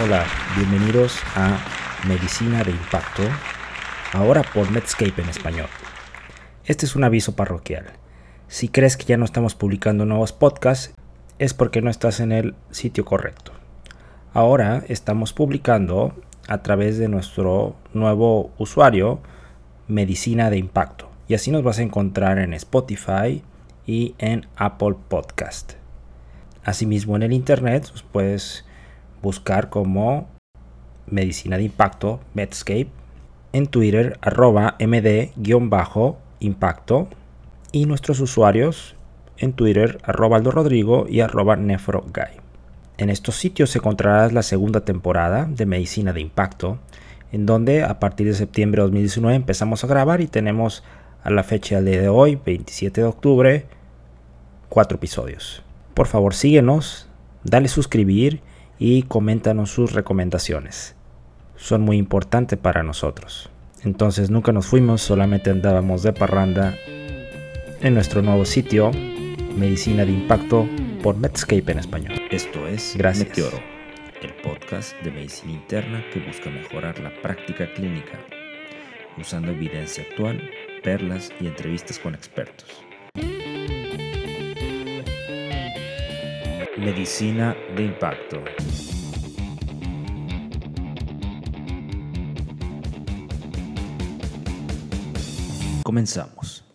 Hola, bienvenidos a Medicina de Impacto, ahora por Medscape en español. Este es un aviso parroquial. Si crees que ya no estamos publicando nuevos podcasts, es porque no estás en el sitio correcto. Ahora estamos publicando a través de nuestro nuevo usuario Medicina de Impacto. Y así nos vas a encontrar en Spotify y en Apple Podcast. Asimismo en el Internet puedes buscar como Medicina de Impacto, Medscape, en Twitter arroba md-impacto y nuestros usuarios en Twitter arroba Aldo Rodrigo y arroba nefroguy. En estos sitios encontrarás la segunda temporada de Medicina de Impacto, en donde a partir de septiembre de 2019 empezamos a grabar y tenemos a la fecha de hoy, 27 de octubre, cuatro episodios. Por favor síguenos, dale suscribir y coméntanos sus recomendaciones. Son muy importantes para nosotros. Entonces nunca nos fuimos, solamente andábamos de parranda en nuestro nuevo sitio, Medicina de Impacto, por Medscape en español. Esto es Gracias. Meteoro, el podcast de medicina interna que busca mejorar la práctica clínica, usando evidencia actual, perlas y entrevistas con expertos. Medicina de impacto. Comenzamos.